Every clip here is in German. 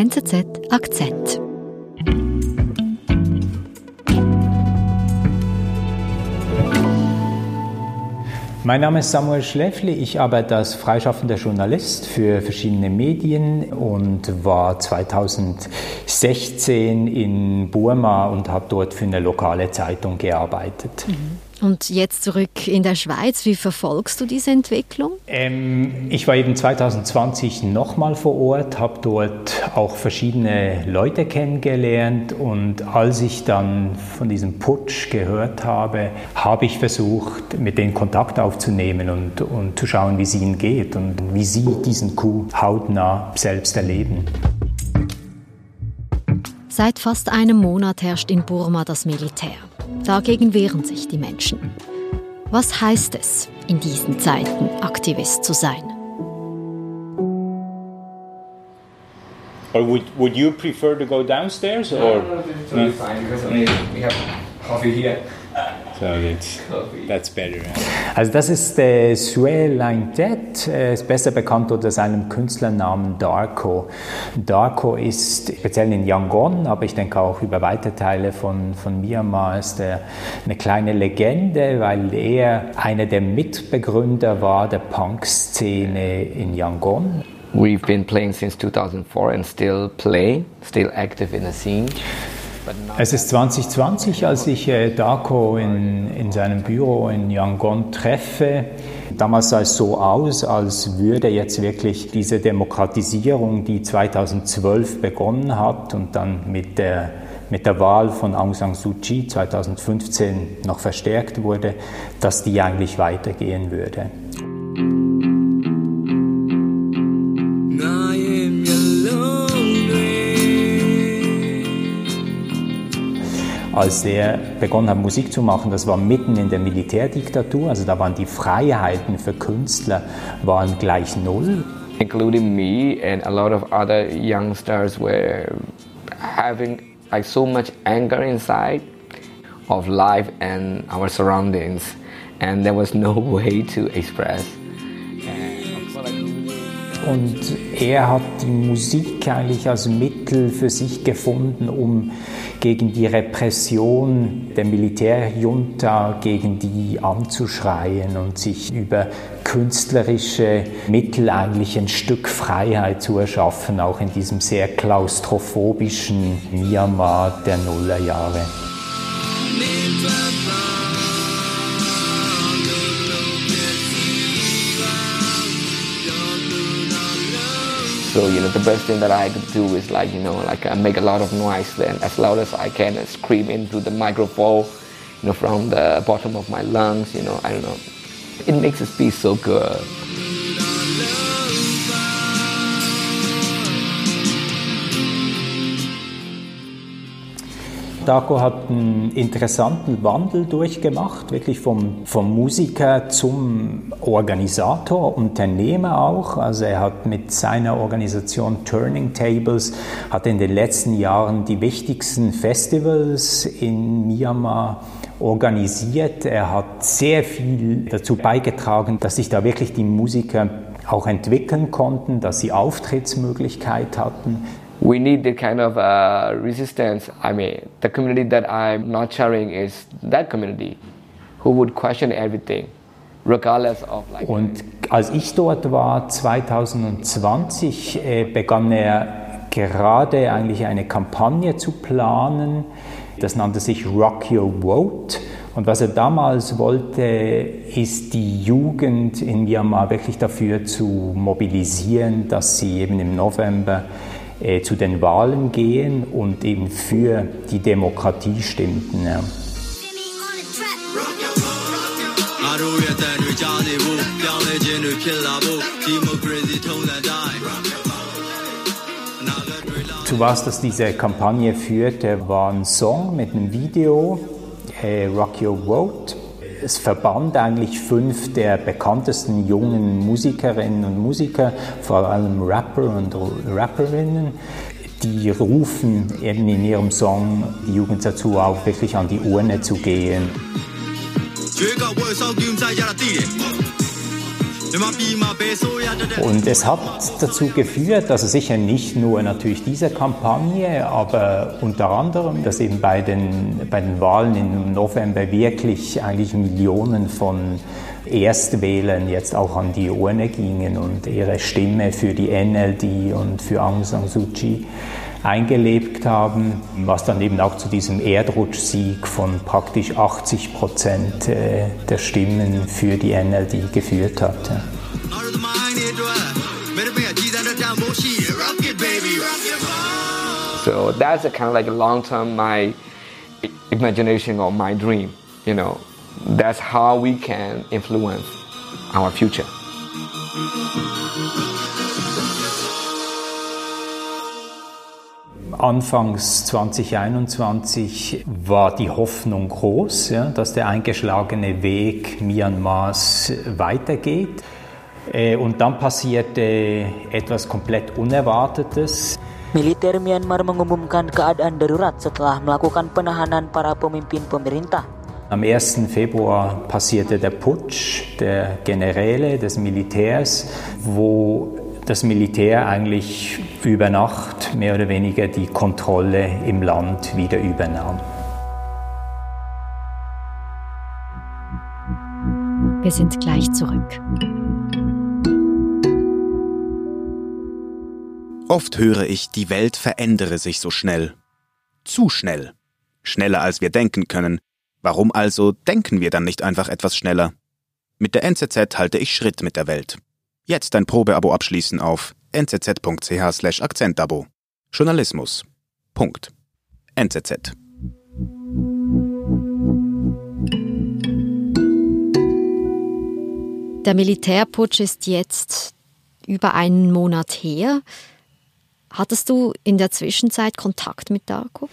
NZZ Akzent. Mein Name ist Samuel Schläfli. Ich arbeite als freischaffender Journalist für verschiedene Medien und war 2016 in Burma und habe dort für eine lokale Zeitung gearbeitet. Mhm. Und jetzt zurück in der Schweiz. Wie verfolgst du diese Entwicklung? Ähm, ich war eben 2020 nochmal vor Ort, habe dort auch verschiedene Leute kennengelernt und als ich dann von diesem Putsch gehört habe, habe ich versucht, mit denen Kontakt aufzunehmen und, und zu schauen, wie es ihnen geht und wie sie diesen Coup hautnah selbst erleben. Seit fast einem Monat herrscht in Burma das Militär. Dagegen wehren sich die Menschen. Was heißt es, in diesen Zeiten Aktivist zu sein? Or would, would you prefer to go downstairs? Or? No, no, no, it's totally fine because I mean, we have coffee here. So that's, that's better. Also das ist äh, Sue Laintet, äh, ist besser bekannt unter seinem Künstlernamen Darko. Darko ist speziell in Yangon, aber ich denke auch über weite Teile von, von Myanmar ist er eine kleine Legende, weil er einer der Mitbegründer war der Punk-Szene in Yangon. We've been playing since 2004 and still playing, still active in the scene. Es ist 2020, als ich äh, Darko in, in seinem Büro in Yangon treffe. Damals sah es so aus, als würde jetzt wirklich diese Demokratisierung, die 2012 begonnen hat und dann mit der, mit der Wahl von Aung San Suu Kyi 2015 noch verstärkt wurde, dass die eigentlich weitergehen würde. Als er begonnen hat, Musik zu machen, das war mitten in der Militärdiktatur, also da waren die Freiheiten für Künstler waren gleich null. Including me and a lot of other youngsters were having like so much anger inside of life and our surroundings and there was no way to express. Und er hat die Musik eigentlich als Mittel für sich gefunden, um gegen die Repression der Militärjunta, gegen die anzuschreien und sich über künstlerische Mittel eigentlich ein Stück Freiheit zu erschaffen, auch in diesem sehr klaustrophobischen Myanmar der Nullerjahre. So, you know, the best thing that I could do is like, you know, like I make a lot of noise then as loud as I can and scream into the microphone, you know, from the bottom of my lungs, you know, I don't know. It makes the speech so good. Daco hat einen interessanten Wandel durchgemacht, wirklich vom, vom Musiker zum Organisator, Unternehmer auch. Also er hat mit seiner Organisation Turning Tables, hat in den letzten Jahren die wichtigsten Festivals in Myanmar organisiert. Er hat sehr viel dazu beigetragen, dass sich da wirklich die Musiker auch entwickeln konnten, dass sie Auftrittsmöglichkeit hatten we need the kind of uh, resistance. I mean, the community that I'm not sharing is that community who would question everything, regardless of like. Und als ich dort war, 2020, äh, begann er gerade eigentlich eine Kampagne zu planen. Das nannte sich Rock Your Vote. Und was er damals wollte, ist die Jugend in Myanmar wirklich dafür zu mobilisieren, dass sie eben im November äh, zu den Wahlen gehen und eben für die Demokratie stimmten. Ja. Zu was das diese Kampagne führte, war ein Song mit einem Video, äh, Rock Your Vote es verband eigentlich fünf der bekanntesten jungen Musikerinnen und Musiker, vor allem Rapper und Rapperinnen, die rufen eben in ihrem Song die Jugend dazu auf, wirklich an die Urne zu gehen. Und es hat dazu geführt, also sicher nicht nur natürlich diese Kampagne, aber unter anderem, dass eben bei den, bei den Wahlen im November wirklich eigentlich Millionen von Erstwählern jetzt auch an die Urne gingen und ihre Stimme für die NLD und für Aung San Suu Kyi eingelebt haben, was dann eben auch zu diesem Erdrutschsieg von praktisch 80 Prozent äh, der Stimmen für die NLD geführt hat. So that's a kind of like a long term my imagination or my dream, you know. That's how we can influence our future. Anfangs 2021 war die Hoffnung groß, ja, dass der eingeschlagene Weg Myanmars weitergeht. Äh, und dann passierte etwas komplett Unerwartetes. Militer Myanmar mengumumkan keadaan darurat setelah melakukan penahanan para pemimpin pemerintah. Am 1. Februar passierte der Putsch der Generäle, des Militärs, wo das Militär eigentlich über Nacht mehr oder weniger die Kontrolle im Land wieder übernahm. Wir sind gleich zurück. Oft höre ich, die Welt verändere sich so schnell. Zu schnell. Schneller als wir denken können. Warum also denken wir dann nicht einfach etwas schneller? Mit der NZZ halte ich Schritt mit der Welt. Jetzt ein Probeabo abschließen auf nzz.ch slash Akzentabo. Journalismus. Punkt. NZZ. Der Militärputsch ist jetzt über einen Monat her. Hattest du in der Zwischenzeit Kontakt mit Darko?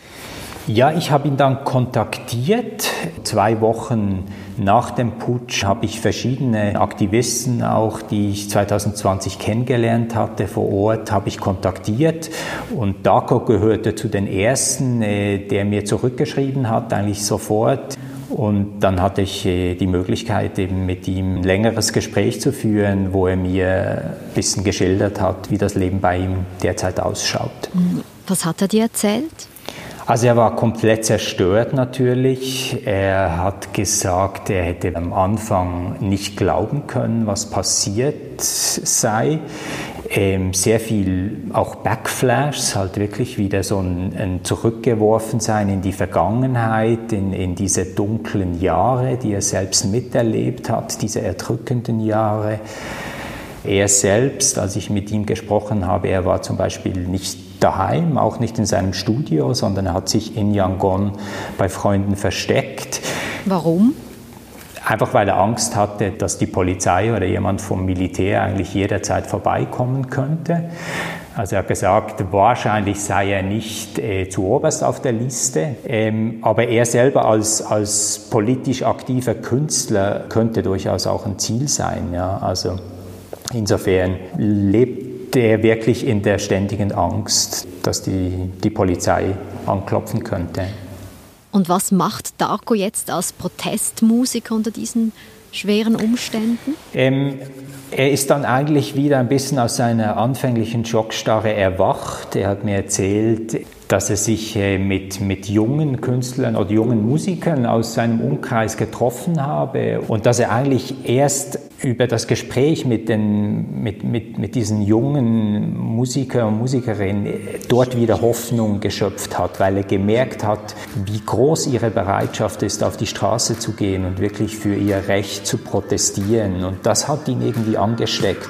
Ja, ich habe ihn dann kontaktiert. Zwei Wochen nach dem Putsch habe ich verschiedene Aktivisten, auch die ich 2020 kennengelernt hatte vor Ort, habe ich kontaktiert. Und Darko gehörte zu den ersten, äh, der mir zurückgeschrieben hat, eigentlich sofort. Und dann hatte ich äh, die Möglichkeit, eben mit ihm ein längeres Gespräch zu führen, wo er mir ein bisschen geschildert hat, wie das Leben bei ihm derzeit ausschaut. Was hat er dir erzählt? Also er war komplett zerstört natürlich. Er hat gesagt, er hätte am Anfang nicht glauben können, was passiert sei. Ähm, sehr viel auch Backflashs, halt wirklich wieder so ein, ein Zurückgeworfensein in die Vergangenheit, in, in diese dunklen Jahre, die er selbst miterlebt hat, diese erdrückenden Jahre. Er selbst, als ich mit ihm gesprochen habe, er war zum Beispiel nicht daheim, auch nicht in seinem Studio, sondern er hat sich in Yangon bei Freunden versteckt. Warum? Einfach weil er Angst hatte, dass die Polizei oder jemand vom Militär eigentlich jederzeit vorbeikommen könnte. Also er hat gesagt, wahrscheinlich sei er nicht äh, zu oberst auf der Liste, ähm, aber er selber als, als politisch aktiver Künstler könnte durchaus auch ein Ziel sein. Ja? Also insofern lebt der wirklich in der ständigen Angst, dass die, die Polizei anklopfen könnte. Und was macht Darko jetzt als Protestmusiker unter diesen schweren Umständen? Ähm, er ist dann eigentlich wieder ein bisschen aus seiner anfänglichen Schockstarre erwacht. Er hat mir erzählt, dass er sich äh, mit, mit jungen Künstlern oder jungen Musikern aus seinem Umkreis getroffen habe und dass er eigentlich erst über das Gespräch mit, den, mit, mit, mit diesen jungen Musiker und Musikerinnen dort wieder Hoffnung geschöpft hat, weil er gemerkt hat, wie groß ihre Bereitschaft ist, auf die Straße zu gehen und wirklich für ihr Recht zu protestieren. Und das hat ihn irgendwie angesteckt.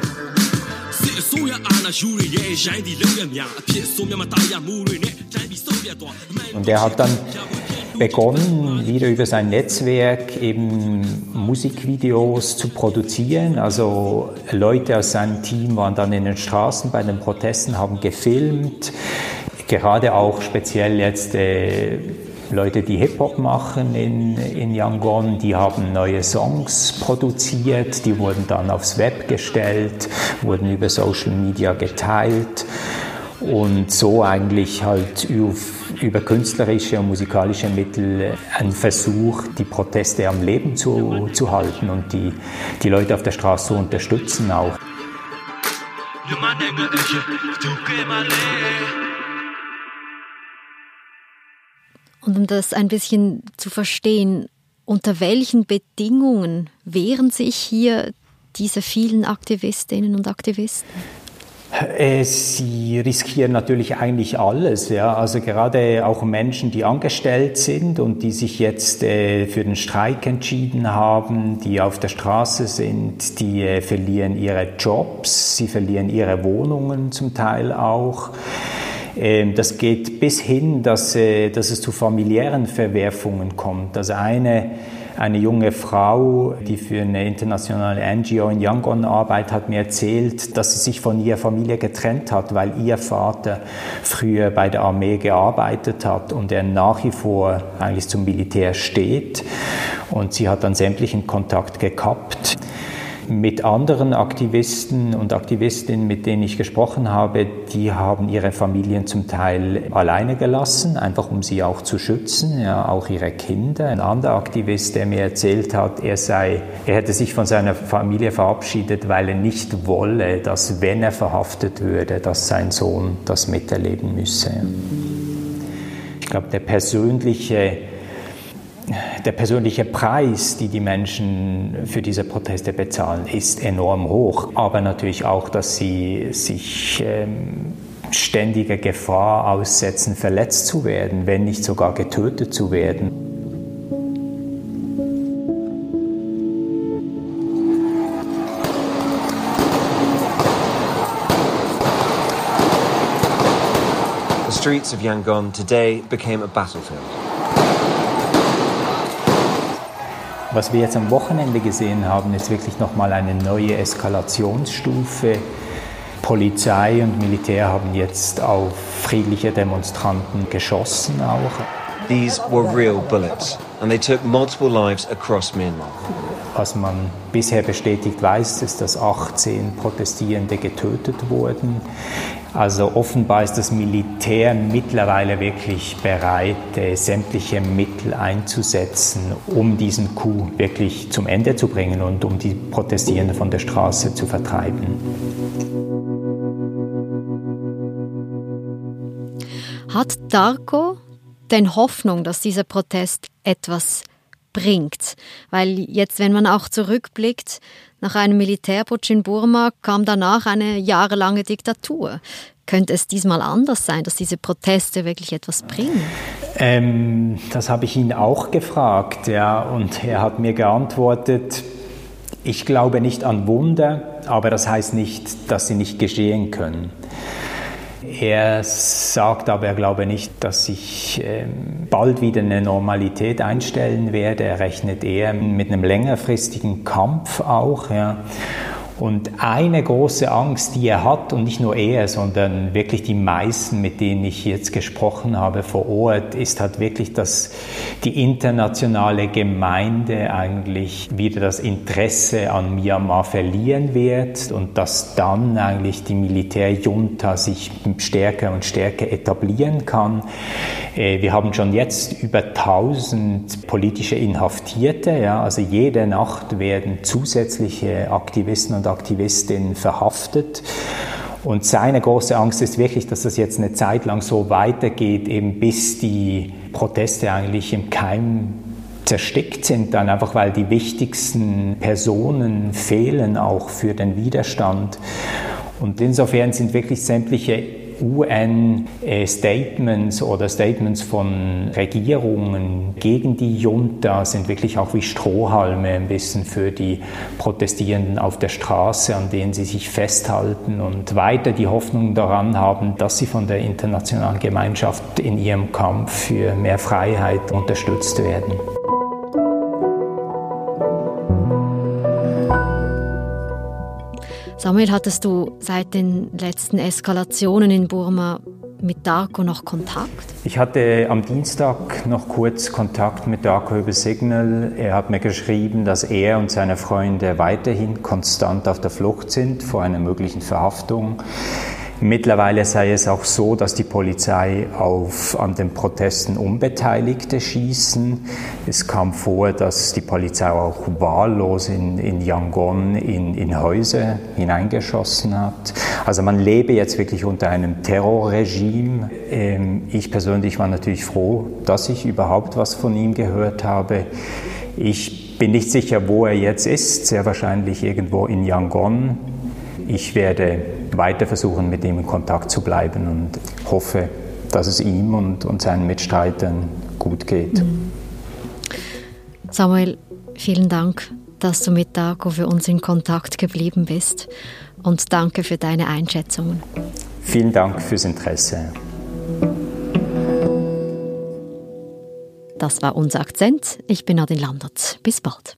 Und er hat dann begonnen, wieder über sein Netzwerk eben Musikvideos zu produzieren. Also Leute aus seinem Team waren dann in den Straßen bei den Protesten, haben gefilmt. Gerade auch speziell jetzt äh, Leute, die Hip-Hop machen in, in Yangon, die haben neue Songs produziert, die wurden dann aufs Web gestellt, wurden über Social Media geteilt. Und so eigentlich halt über künstlerische und musikalische Mittel ein Versuch, die Proteste am Leben zu, zu halten und die, die Leute auf der Straße zu unterstützen auch. Und um das ein bisschen zu verstehen, unter welchen Bedingungen wehren sich hier diese vielen Aktivistinnen und Aktivisten? Sie riskieren natürlich eigentlich alles, ja. Also gerade auch Menschen, die angestellt sind und die sich jetzt äh, für den Streik entschieden haben, die auf der Straße sind, die äh, verlieren ihre Jobs, sie verlieren ihre Wohnungen zum Teil auch. Ähm, das geht bis hin, dass, äh, dass es zu familiären Verwerfungen kommt. Also eine eine junge Frau, die für eine internationale NGO in Yangon arbeitet, hat mir erzählt, dass sie sich von ihrer Familie getrennt hat, weil ihr Vater früher bei der Armee gearbeitet hat und er nach wie vor eigentlich zum Militär steht. Und sie hat dann sämtlichen Kontakt gekappt mit anderen Aktivisten und Aktivistinnen, mit denen ich gesprochen habe, die haben ihre Familien zum Teil alleine gelassen, einfach um sie auch zu schützen, ja, auch ihre Kinder. Ein anderer Aktivist, der mir erzählt hat, er sei, er hätte sich von seiner Familie verabschiedet, weil er nicht wolle, dass wenn er verhaftet würde, dass sein Sohn das miterleben müsse. Ich glaube, der persönliche der persönliche Preis, die die Menschen für diese Proteste bezahlen, ist enorm hoch. Aber natürlich auch, dass sie sich ähm, ständiger Gefahr aussetzen, verletzt zu werden, wenn nicht sogar getötet zu werden. The streets of Yangon today became a battlefield. Was wir jetzt am Wochenende gesehen haben, ist wirklich nochmal eine neue Eskalationsstufe. Polizei und Militär haben jetzt auf friedliche Demonstranten geschossen auch. These were real bullets and they took multiple lives across Myanmar. Was man bisher bestätigt weiß, ist, dass 18 Protestierende getötet wurden. Also offenbar ist das Militär mittlerweile wirklich bereit, äh, sämtliche Mittel einzusetzen, um diesen Coup wirklich zum Ende zu bringen und um die Protestierenden von der Straße zu vertreiben. Hat Darko denn Hoffnung, dass dieser Protest etwas bringt? Weil jetzt, wenn man auch zurückblickt, nach einem Militärputsch in Burma kam danach eine jahrelange Diktatur. Könnte es diesmal anders sein, dass diese Proteste wirklich etwas bringen? Ähm, das habe ich ihn auch gefragt, ja, und er hat mir geantwortet, ich glaube nicht an Wunder, aber das heißt nicht, dass sie nicht geschehen können. Er sagt aber, er glaube nicht, dass sich ähm, bald wieder eine Normalität einstellen werde. Er rechnet eher mit einem längerfristigen Kampf auch. Ja. Und eine große Angst, die er hat, und nicht nur er, sondern wirklich die meisten, mit denen ich jetzt gesprochen habe vor Ort, ist halt wirklich, dass die internationale Gemeinde eigentlich wieder das Interesse an Myanmar verlieren wird und dass dann eigentlich die Militärjunta sich stärker und stärker etablieren kann. Äh, wir haben schon jetzt über 1000 politische Inhaftierte, ja, also jede Nacht werden zusätzliche Aktivisten und Aktivistinnen verhaftet. Und seine große Angst ist wirklich, dass das jetzt eine Zeit lang so weitergeht, eben bis die Proteste eigentlich im Keim zerstickt sind, dann einfach weil die wichtigsten Personen fehlen auch für den Widerstand. Und insofern sind wirklich sämtliche UN-Statements oder Statements von Regierungen gegen die Junta sind wirklich auch wie Strohhalme ein bisschen für die Protestierenden auf der Straße, an denen sie sich festhalten und weiter die Hoffnung daran haben, dass sie von der internationalen Gemeinschaft in ihrem Kampf für mehr Freiheit unterstützt werden. Samuel, hattest du seit den letzten Eskalationen in Burma mit Darko noch Kontakt? Ich hatte am Dienstag noch kurz Kontakt mit Darko über Signal. Er hat mir geschrieben, dass er und seine Freunde weiterhin konstant auf der Flucht sind vor einer möglichen Verhaftung. Mittlerweile sei es auch so, dass die Polizei auf an den Protesten Unbeteiligte schießen. Es kam vor, dass die Polizei auch wahllos in, in Yangon in, in Häuser hineingeschossen hat. Also man lebe jetzt wirklich unter einem Terrorregime. Ähm, ich persönlich war natürlich froh, dass ich überhaupt was von ihm gehört habe. Ich bin nicht sicher, wo er jetzt ist, sehr wahrscheinlich irgendwo in Yangon. Ich werde weiter versuchen, mit ihm in Kontakt zu bleiben und hoffe, dass es ihm und, und seinen Mitstreitern gut geht. Mhm. Samuel, vielen Dank, dass du mit Dago für uns in Kontakt geblieben bist und danke für deine Einschätzungen. Vielen Dank fürs Interesse. Das war unser Akzent. Ich bin Nadine Landert. Bis bald.